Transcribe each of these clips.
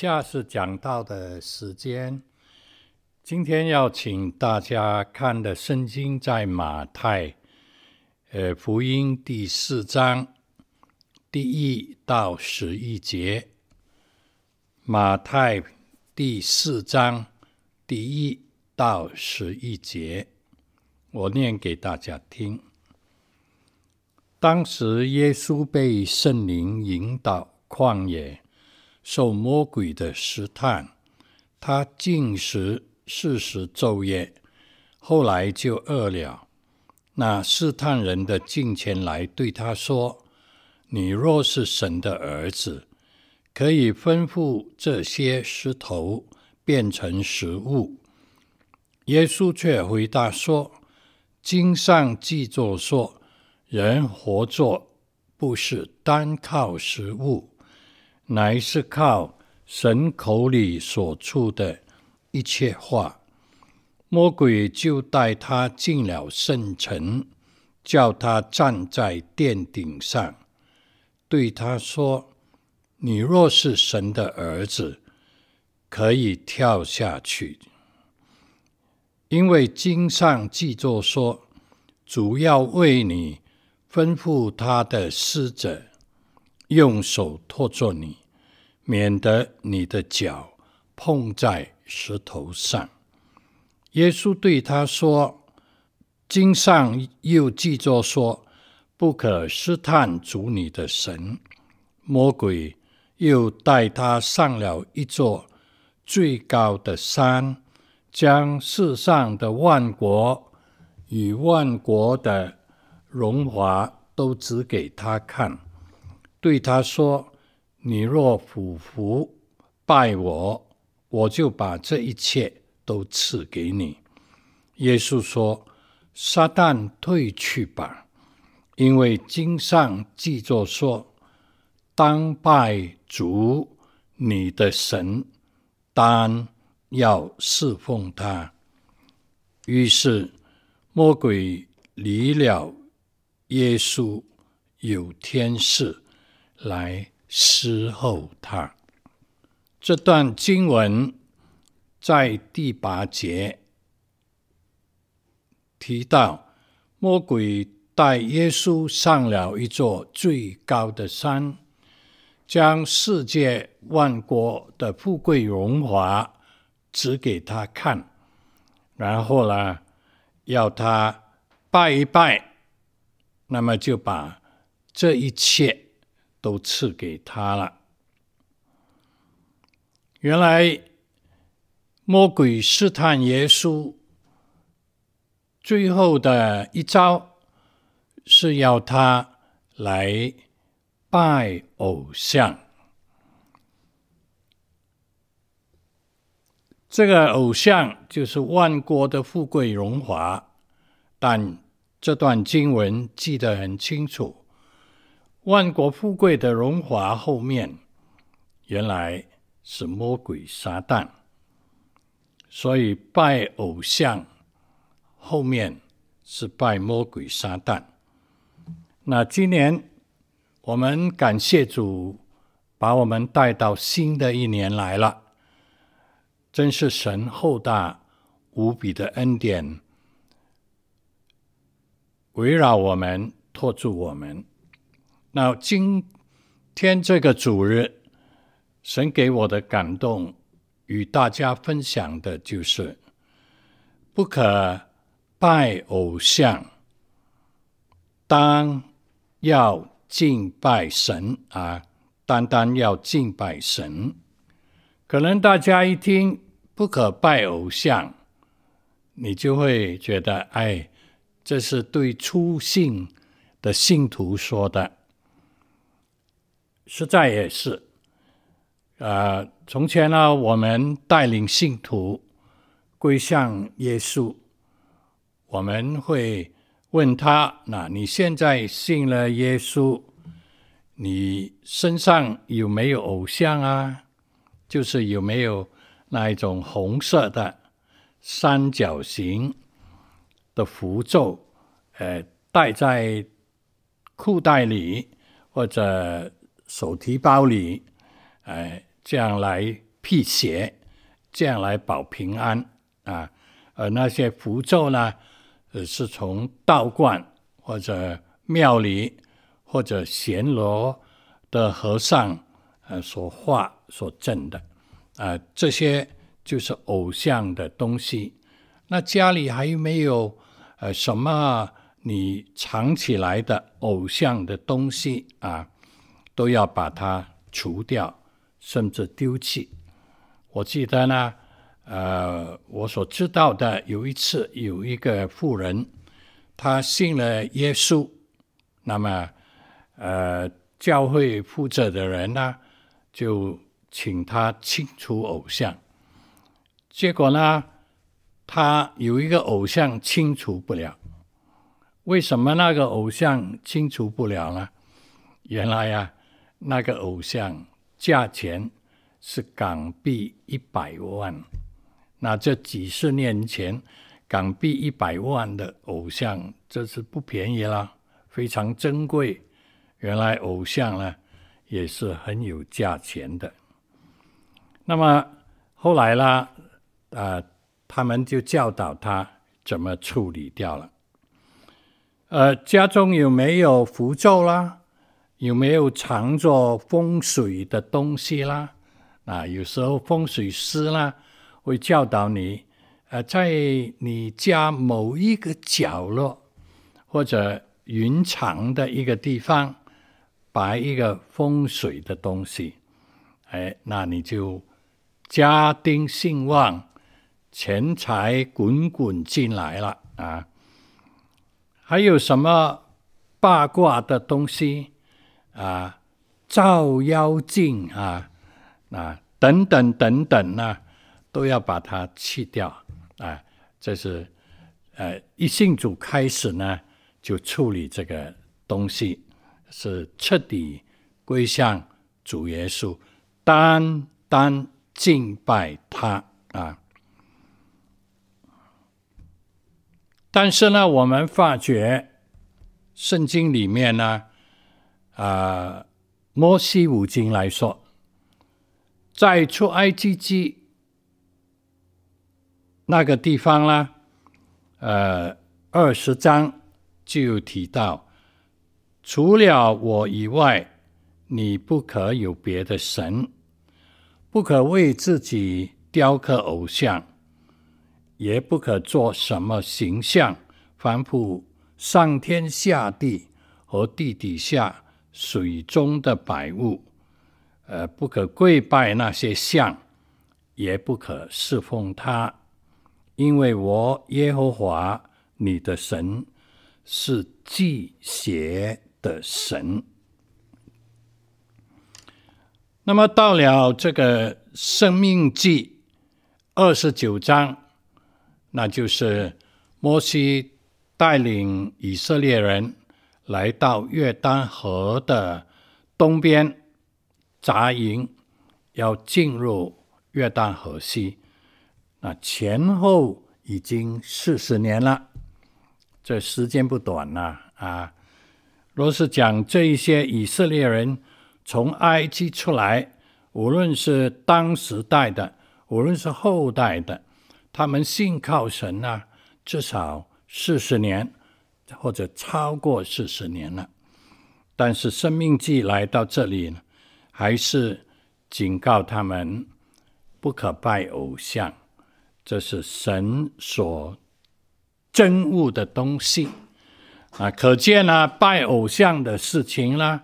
下是讲到的时间。今天要请大家看的圣经在马太，呃，福音第四章第一到十一节。马太第四章第一到十一节，我念给大家听。当时耶稣被圣灵引导旷野。受魔鬼的试探，他禁食四十昼夜，后来就饿了。那试探人的近前来对他说：“你若是神的儿子，可以吩咐这些石头变成食物。”耶稣却回答说：“经上记着说，人活着不是单靠食物。”乃是靠神口里所出的一切话。魔鬼就带他进了圣城，叫他站在殿顶上，对他说：“你若是神的儿子，可以跳下去，因为经上记着说，主要为你吩咐他的使者。”用手托住你，免得你的脚碰在石头上。耶稣对他说：“经上又记着说，不可试探主你的神。”魔鬼又带他上了一座最高的山，将世上的万国与万国的荣华都指给他看。对他说：“你若俯伏拜我，我就把这一切都赐给你。”耶稣说：“撒旦退去吧，因为经上记着说，当拜主你的神，当要侍奉他。”于是魔鬼离了耶稣，有天使。来伺候他。这段经文在第八节提到，魔鬼带耶稣上了一座最高的山，将世界万国的富贵荣华指给他看，然后呢，要他拜一拜，那么就把这一切。都赐给他了。原来魔鬼试探耶稣，最后的一招是要他来拜偶像。这个偶像就是万国的富贵荣华，但这段经文记得很清楚。万国富贵的荣华后面，原来是魔鬼撒旦，所以拜偶像后面是拜魔鬼撒旦。那今年我们感谢主，把我们带到新的一年来了，真是神厚大无比的恩典，围绕我们，托住我们。那今天这个主日，神给我的感动，与大家分享的就是：不可拜偶像，当要敬拜神啊！单单要敬拜神。可能大家一听不可拜偶像，你就会觉得，哎，这是对初信的信徒说的。实在也是，呃，从前呢，我们带领信徒归向耶稣，我们会问他：那你现在信了耶稣，你身上有没有偶像啊？就是有没有那一种红色的三角形的符咒，呃，带在裤袋里或者？手提包里，哎，这样来辟邪，这样来保平安啊。而那些符咒呢，呃，是从道观或者庙里或者暹罗的和尚呃所画所镇的啊，这些就是偶像的东西。那家里还有没有呃什么你藏起来的偶像的东西啊？都要把它除掉，甚至丢弃。我记得呢，呃，我所知道的有一次，有一个妇人，她信了耶稣，那么，呃，教会负责的人呢，就请他清除偶像。结果呢，他有一个偶像清除不了。为什么那个偶像清除不了呢？原来呀。那个偶像价钱是港币一百万，那这几十年前港币一百万的偶像，这是不便宜啦，非常珍贵。原来偶像呢也是很有价钱的。那么后来呢，啊、呃，他们就教导他怎么处理掉了。呃，家中有没有符咒啦？有没有藏着风水的东西啦？啊，有时候风水师啦会教导你，呃，在你家某一个角落或者云藏的一个地方摆一个风水的东西，哎，那你就家丁兴旺，钱财滚滚进来了啊！还有什么八卦的东西？啊，照妖镜啊，啊，等等等等呢、都要把它去掉啊。这是呃，一信主开始呢，就处理这个东西，是彻底归向主耶稣，单单敬拜他啊。但是呢，我们发觉圣经里面呢。啊，摩西五经来说，在出埃及记那个地方呢，呃，二十章就提到，除了我以外，你不可有别的神，不可为自己雕刻偶像，也不可做什么形象，反复上天下地和地底下。水中的百物，呃，不可跪拜那些像，也不可侍奉他，因为我耶和华你的神是忌邪的神。那么到了这个生命记二十九章，那就是摩西带领以色列人。来到约旦河的东边扎营，要进入约旦河西，那前后已经四十年了，这时间不短了啊！若是讲这一些以色列人从埃及出来，无论是当时代的，无论是后代的，他们信靠神啊，至少四十年。或者超过四十年了，但是《生命记》来到这里呢，还是警告他们不可拜偶像，这是神所憎恶的东西啊！可见呢，拜偶像的事情呢，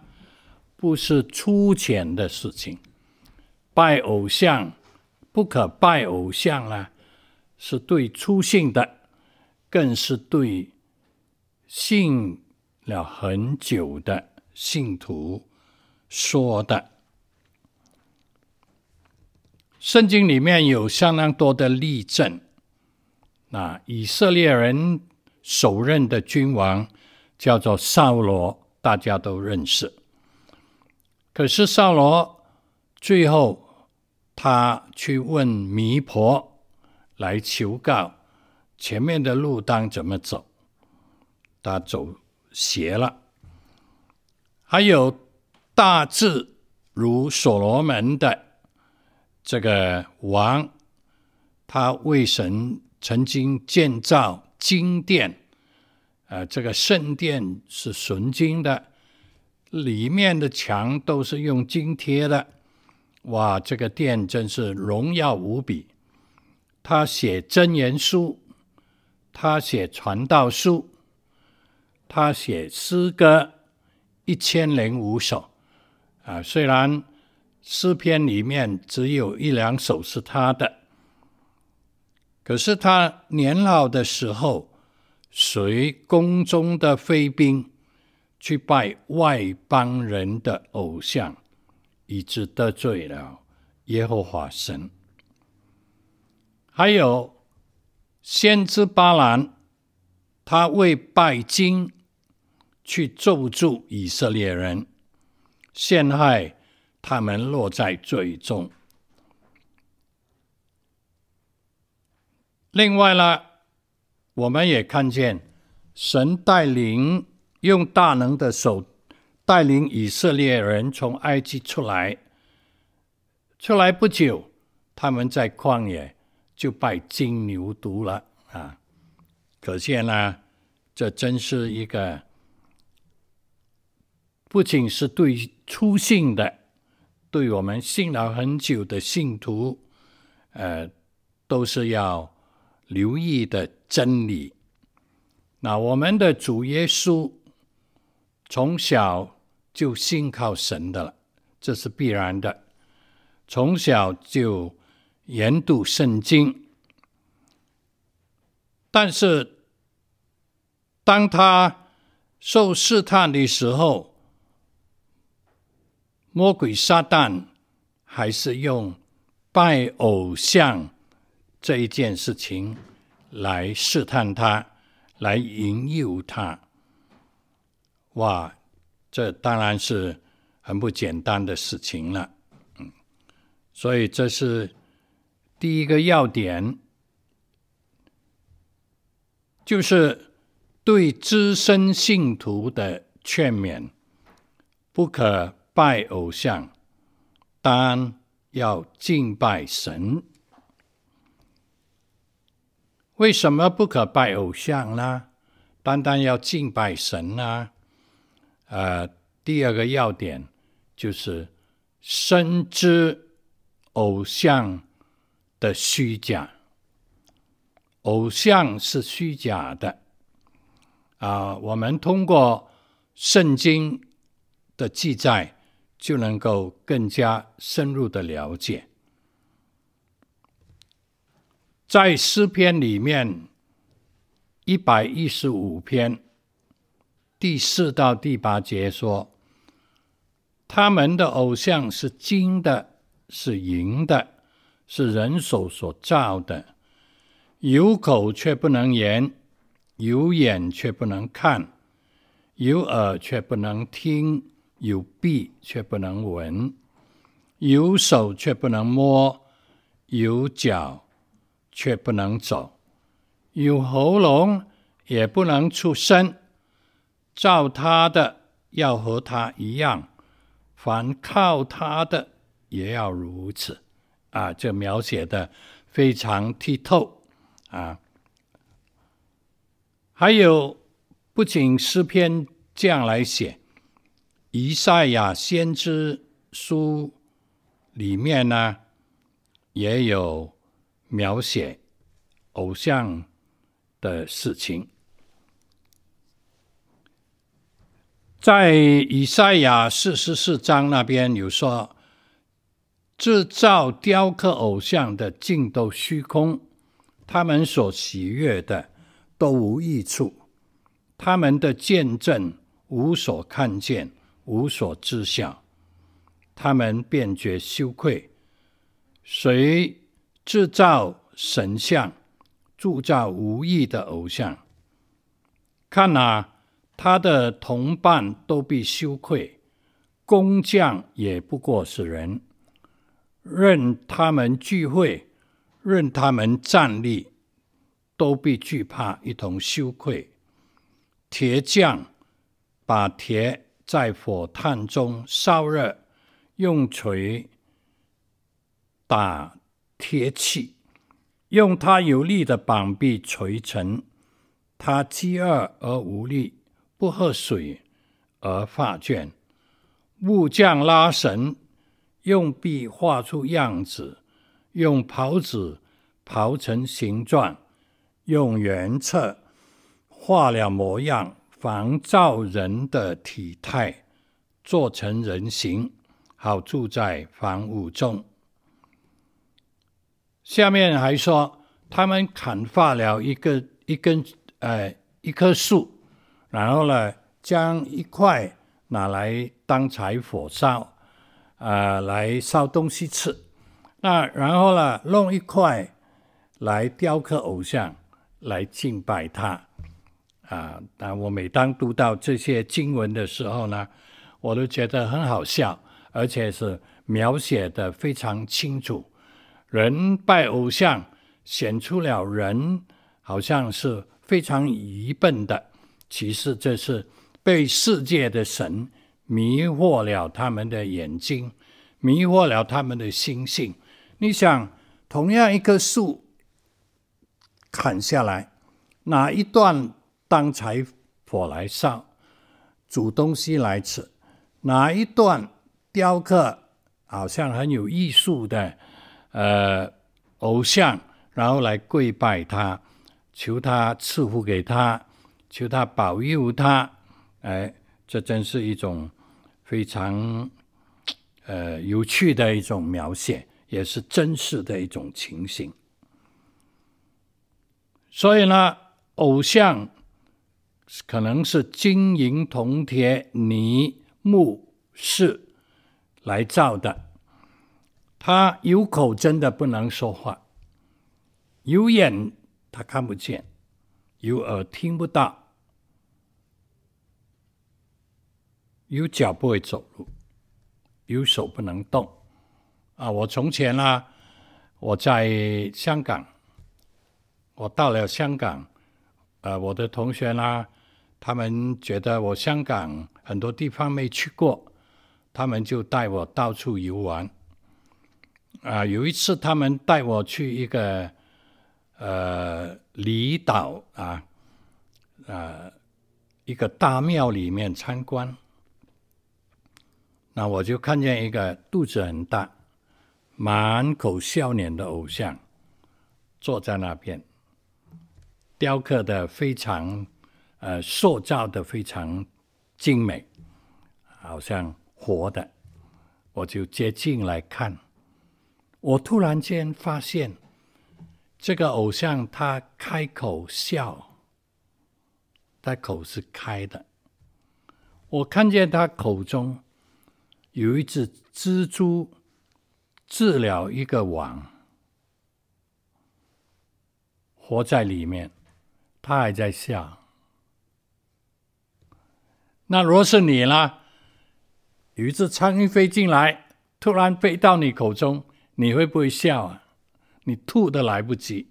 不是粗浅的事情。拜偶像不可拜偶像呢，是对粗信的，更是对。信了很久的信徒说的，圣经里面有相当多的例证。那以色列人首任的君王叫做扫罗，大家都认识。可是扫罗最后他去问弥婆来求告，前面的路当怎么走？他走邪了，还有大智如所罗门的这个王，他为神曾经建造金殿，呃，这个圣殿是纯金的，里面的墙都是用金贴的，哇，这个殿真是荣耀无比。他写真言书，他写传道书，他写诗歌一千零五首，啊，虽然。诗篇里面只有一两首是他的，可是他年老的时候，随宫中的妃嫔去拜外邦人的偶像，以致得罪了耶和华神。还有先知巴兰，他为拜金去咒诅以色列人，陷害。他们落在罪中。另外呢，我们也看见神带领用大能的手带领以色列人从埃及出来，出来不久，他们在旷野就拜金牛犊了啊！可见呢，这真是一个不仅是对初信的。对我们信了很久的信徒，呃，都是要留意的真理。那我们的主耶稣从小就信靠神的了，这是必然的。从小就研读圣经，但是当他受试探的时候，魔鬼撒旦还是用拜偶像这一件事情来试探他，来引诱他。哇，这当然是很不简单的事情了。嗯，所以这是第一个要点，就是对资深信徒的劝勉，不可。拜偶像，当要敬拜神。为什么不可拜偶像呢？单单要敬拜神呢？呃，第二个要点就是深知偶像的虚假，偶像是虚假的。啊、我们通过圣经的记载。就能够更加深入的了解，在诗篇里面一百一十五篇第四到第八节说，他们的偶像是金的，是银的，是人手所造的，有口却不能言，有眼却不能看，有耳却不能听。有鼻却不能闻，有手却不能摸，有脚却不能走，有喉咙也不能出声。照他的要和他一样，凡靠他的也要如此。啊，这描写的非常剔透啊。还有，不仅诗篇这样来写。以赛亚先知书里面呢，也有描写偶像的事情。在以赛亚四十四章那边有说，制造雕刻偶像的尽都虚空，他们所喜悦的都无益处，他们的见证无所看见。无所知晓，他们便觉羞愧。谁制造神像，铸造无意的偶像？看哪、啊，他的同伴都必羞愧，工匠也不过是人。任他们聚会，任他们站立，都必惧怕，一同羞愧。铁匠把铁。在火炭中烧热，用锤打铁器，用他有力的膀臂锤成。他饥饿而无力，不喝水而发倦。木匠拉绳，用笔画出样子，用刨子刨成形状，用圆测画了模样，仿造人的体态，做成人形，好住在房屋中。下面还说，他们砍伐了一个一根呃一棵树，然后呢，将一块。拿来当柴火烧，呃，来烧东西吃。那然后呢，弄一块来雕刻偶像，来敬拜他。啊，那我每当读到这些经文的时候呢，我都觉得很好笑，而且是描写的非常清楚。人拜偶像，显出了人好像是非常愚笨的，其实这是。被世界的神迷惑了他们的眼睛，迷惑了他们的心性。你想，同样一棵树砍下来，哪一段当柴火来烧，煮东西来吃？哪一段雕刻好像很有艺术的呃偶像，然后来跪拜他，求他赐福给他，求他保佑他。哎，这真是一种非常呃有趣的一种描写，也是真实的一种情形。所以呢，偶像可能是金银铜铁泥木石来造的，他有口真的不能说话，有眼他看不见，有耳听不到。有脚不会走路，有手不能动。啊，我从前呢、我在香港，我到了香港，呃，我的同学呢，他们觉得我香港很多地方没去过，他们就带我到处游玩。啊，有一次他们带我去一个呃离岛啊，呃，一个大庙里面参观。那我就看见一个肚子很大、满口笑脸的偶像坐在那边，雕刻的非常，呃，塑造的非常精美，好像活的。我就接近来看，我突然间发现，这个偶像他开口笑，他口是开的，我看见他口中。有一只蜘蛛织了一个网，活在里面，他还在笑。那若是你呢？有一只苍蝇飞进来，突然飞到你口中，你会不会笑啊？你吐都来不及。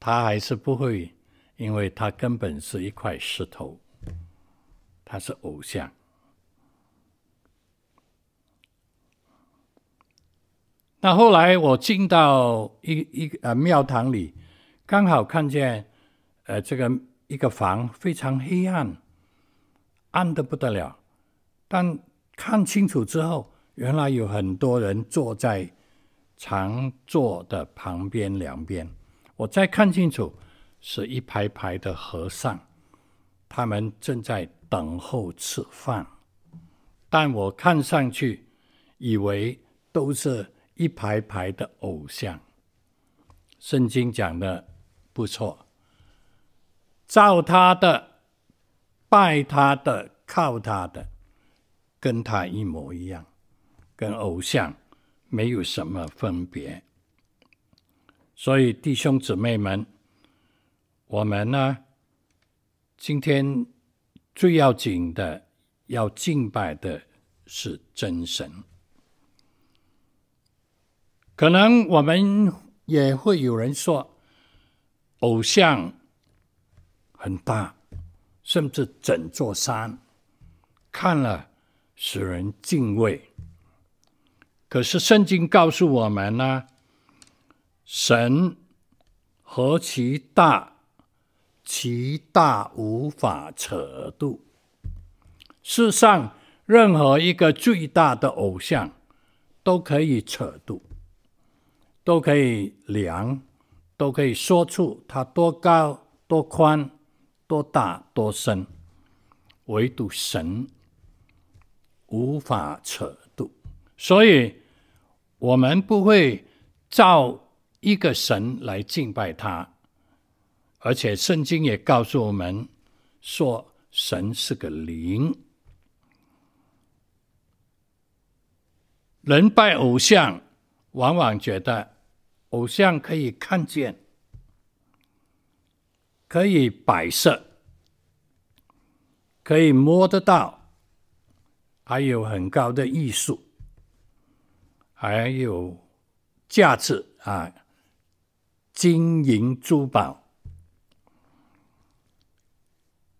他还是不会，因为他根本是一块石头，他是偶像。那后来我进到一一个呃庙堂里，刚好看见呃这个一个房非常黑暗，暗的不得了。但看清楚之后，原来有很多人坐在长座的旁边两边。我再看清楚，是一排排的和尚，他们正在等候吃饭。但我看上去以为都是。一排排的偶像，圣经讲的不错，照他的、拜他的、靠他的，跟他一模一样，跟偶像没有什么分别。所以弟兄姊妹们，我们呢，今天最要紧的、要敬拜的是真神。可能我们也会有人说，偶像很大，甚至整座山，看了使人敬畏。可是圣经告诉我们呢，神何其大，其大无法测度。世上任何一个最大的偶像，都可以测度，都可以量，都可以说出它多高、多宽、多大、多深，唯独神无法测度，所以。我们不会造一个神来敬拜他，而且圣经也告诉我们说，神是个灵。人拜偶像，往往觉得偶像可以看见，可以摆设，可以摸得到，还有很高的艺术。还有价值啊，金银珠宝，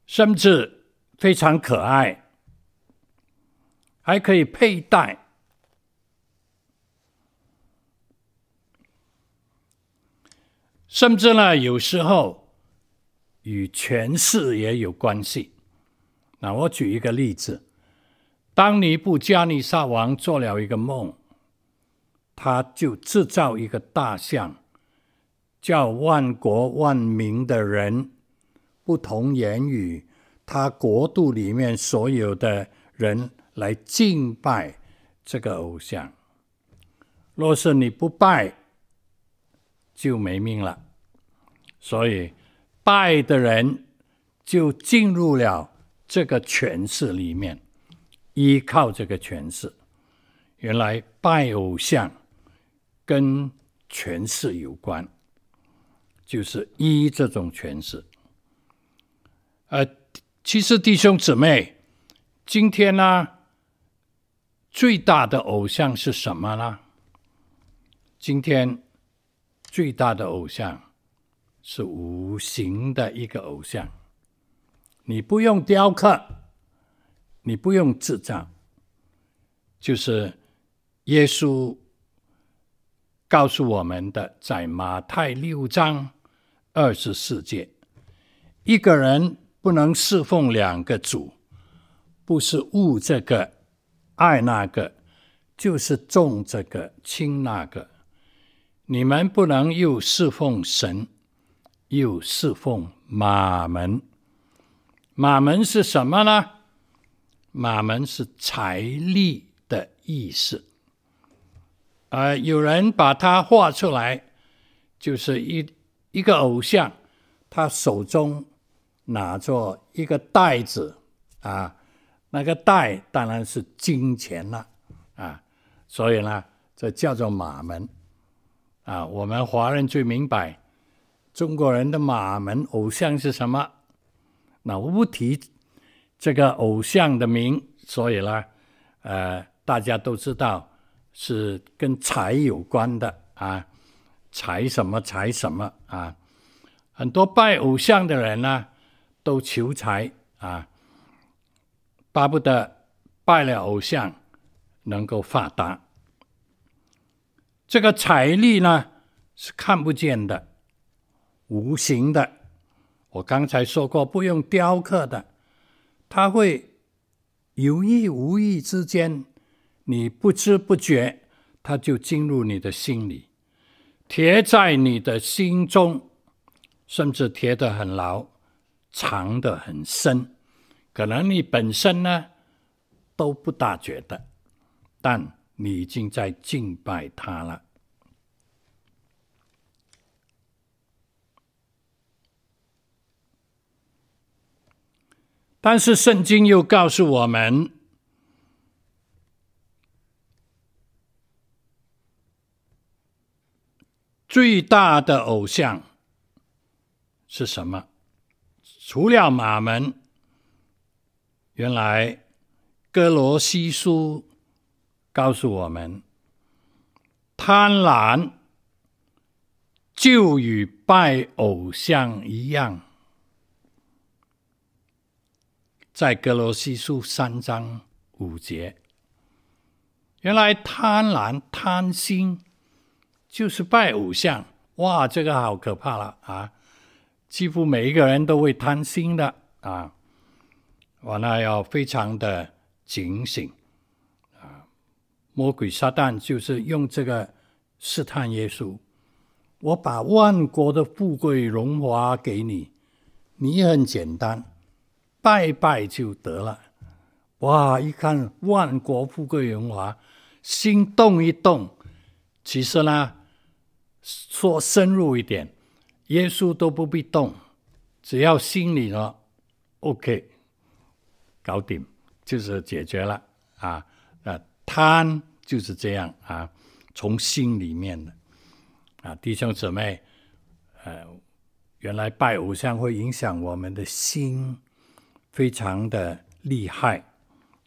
甚至非常可爱，还可以佩戴，甚至呢，有时候与权势也有关系。那我举一个例子：当尼布加尼撒王做了一个梦。他就制造一个大像，叫万国万民的人，不同言语，他国度里面所有的人来敬拜这个偶像。若是你不拜，就没命了。所以拜的人就进入了这个权势里面，依靠这个权势。原来拜偶像。跟权势有关，就是依这种权势。呃，其实弟兄姊妹，今天呢，最大的偶像是什么呢？今天最大的偶像是无形的一个偶像，你不用雕刻，你不用制造，就是耶稣。告诉我们的，在马太六章二十四节，一个人不能侍奉两个主，不是恶这个爱那个，就是重这个轻那个。你们不能又侍奉神，又侍奉马门。马门是什么呢？马门是财力的意思。啊、有人把它画出来，就是一一个偶像，他手中拿着一个袋子啊，那个袋当然是金钱了啊，所以呢，这叫做马门啊。我们华人最明白中国人的马门偶像是什么。那我不提这个偶像的名，所以呢，呃，大家都知道。是跟财有关的啊，财什么财什么啊，很多拜偶像的人呢，都求财啊，巴不得拜了偶像能够发达。这个财力呢，是看不见的，无形的。我刚才说过，不用雕刻的，它会有意无意之间。你不知不觉，它就进入你的心里，贴在你的心中，甚至贴得很牢，藏得很深。可能你本身呢都不大觉得，但你已经在敬拜它了。但是圣经又告诉我们。最大的偶像是什么？除了马门，原来哥罗西书告诉我们，贪婪就与拜偶像一样。在格罗西书三章五节，原来贪婪、贪心就是拜偶像。哇，这个好可怕了啊！几乎每一个人都会贪心的啊，我那要非常的警醒啊！魔鬼撒旦就是用这个试探耶稣。我把万国的富贵荣华给你，你很简单，拜拜就得了。哇！一看万国富贵荣华，心动一动。其实呢，说深入一点，耶稣都不必动，只要心里呢，OK，搞定就是解决了啊。啊，贪就是这样啊，从心里面的啊，弟兄姊妹，呃，原来拜偶像会影响我们的心，非常的厉害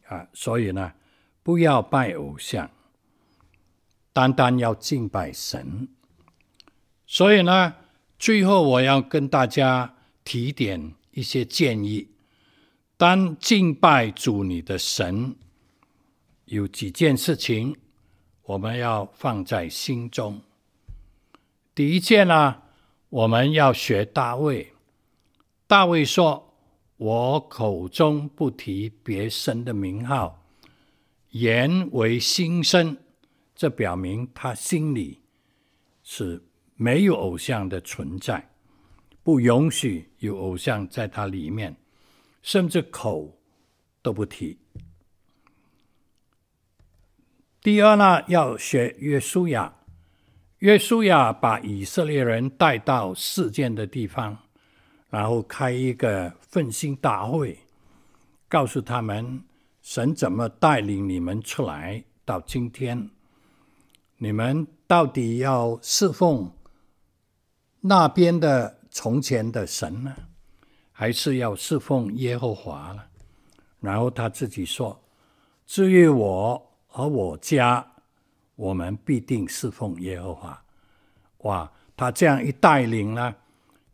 啊，所以呢，不要拜偶像。单单要敬拜神，所以呢，最后我要跟大家提点一些建议。当敬拜主你的神，有几件事情我们要放在心中。第一件呢，我们要学大卫。大卫说：“我口中不提别神的名号，言为心声。”这表明他心里是没有偶像的存在，不允许有偶像在他里面，甚至口都不提。第二呢，要学约书亚，约书亚把以色列人带到事件的地方，然后开一个奋兴大会，告诉他们神怎么带领你们出来到今天。你们到底要侍奉那边的从前的神呢，还是要侍奉耶和华呢？然后他自己说：“至于我和我家，我们必定侍奉耶和华。”哇！他这样一带领呢，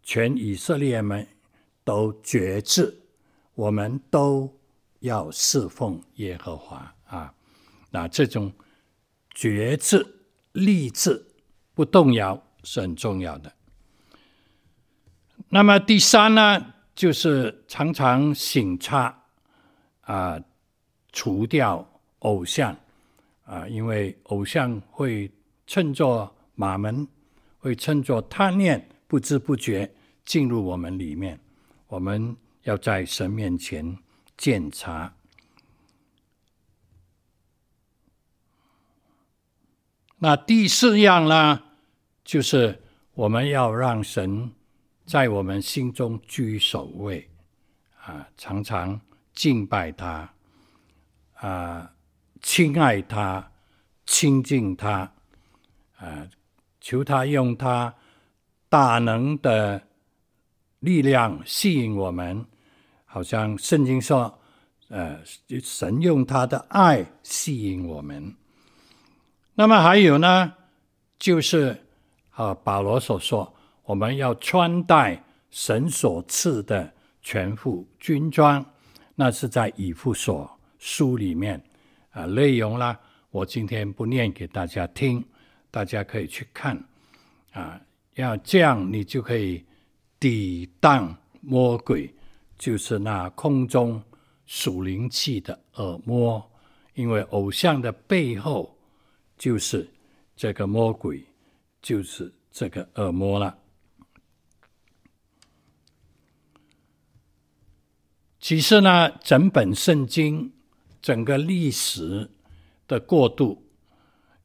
全以色列们都决志，我们都要侍奉耶和华啊！那这种。决志、立志、不动摇是很重要的。那么第三呢，就是常常省察啊，除掉偶像啊，因为偶像会趁作马门，会趁作贪念，不知不觉进入我们里面。我们要在神面前检查。那第四样呢，就是我们要让神在我们心中居首位，啊，常常敬拜他，啊，亲爱他，亲近他，啊，求他用他大能的力量吸引我们，好像圣经说，呃，神用他的爱吸引我们。那么还有呢，就是啊，保罗所说，我们要穿戴神所赐的全副军装，那是在以弗所书里面啊，内容啦，我今天不念给大家听，大家可以去看啊，要这样你就可以抵挡魔鬼，就是那空中属灵气的恶魔，因为偶像的背后。就是这个魔鬼，就是这个恶魔了。其实呢，整本圣经、整个历史的过渡，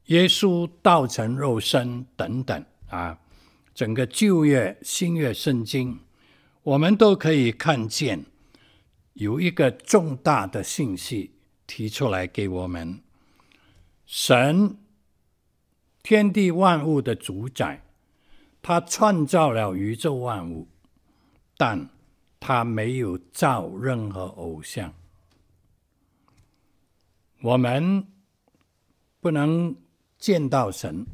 耶稣道成肉身等等啊，整个旧约、新约圣经，我们都可以看见有一个重大的信息提出来给我们：神。天地万物的主宰，他创造了宇宙万物，但他没有造任何偶像。我们不能见到神，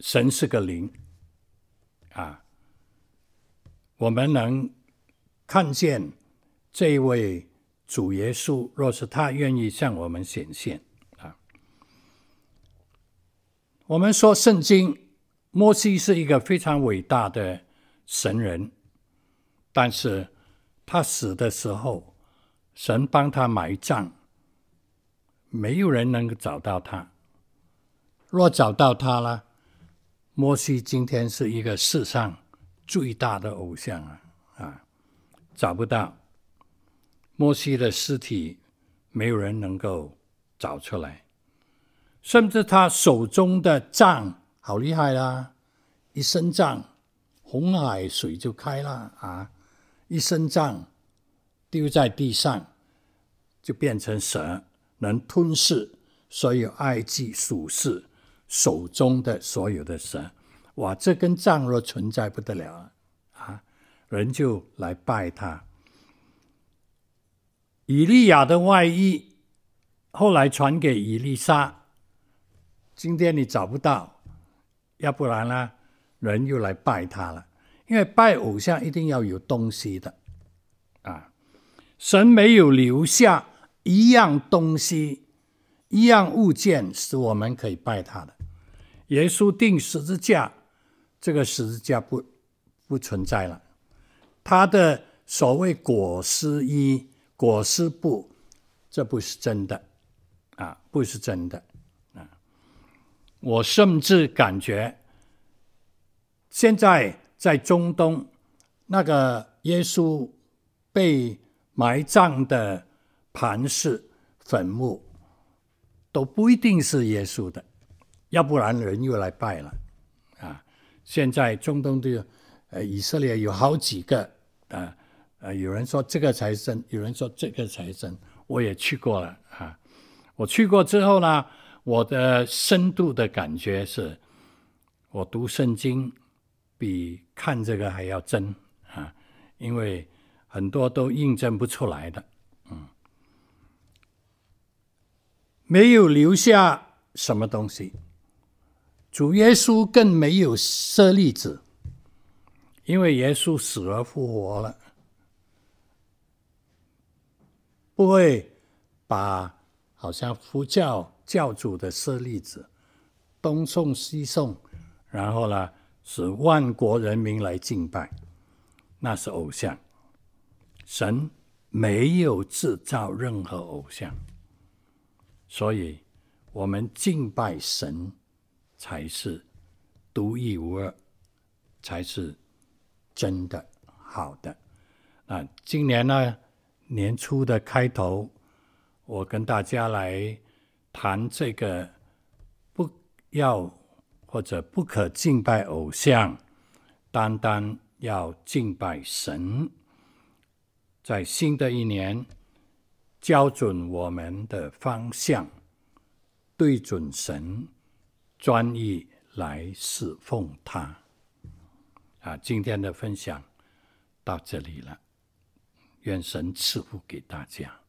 神是个灵啊。我们能看见这位主耶稣，若是他愿意向我们显现啊。我们说圣经，摩西是一个非常伟大的神人，但是他死的时候，神帮他埋葬，没有人能够找到他。若找到他了，摩西今天是一个世上最大的偶像啊！啊，找不到摩西的尸体，没有人能够找出来。甚至他手中的杖好厉害啦，一伸杖，红海水就开了啊！一伸杖丢在地上，就变成蛇，能吞噬所有埃及属士手中的所有的神。哇，这根杖若存在不得了啊！人就来拜他。以利亚的外衣后来传给以利沙，今天你找不到，要不然呢，人又来拜他了。因为拜偶像一定要有东西的啊，神没有留下一样东西、一样物件是我们可以拜他的。耶稣钉十字架。这个十字架不不存在了，他的所谓裹尸衣、裹尸布，这不是真的，啊，不是真的，啊，我甚至感觉，现在在中东那个耶稣被埋葬的磐石坟墓，都不一定是耶稣的，要不然人又来拜了。啊现在中东的呃以色列有好几个啊呃，有人说这个才真，有人说这个才真。我也去过了啊，我去过之后呢，我的深度的感觉是，我读圣经比看这个还要真啊，因为很多都印证不出来的，嗯，没有留下什么东西。主耶稣更没有舍利子，因为耶稣死而复活了，不会把好像佛教教主的舍利子东送西送，然后呢，使万国人民来敬拜，那是偶像。神没有制造任何偶像，所以我们敬拜神。才是独一无二，才是真的好的。那今年呢，年初的开头，我跟大家来谈这个不要或者不可敬拜偶像，单单要敬拜神。在新的一年，校准我们的方向，对准神。专一来侍奉他，啊！今天的分享到这里了，愿神赐福给大家。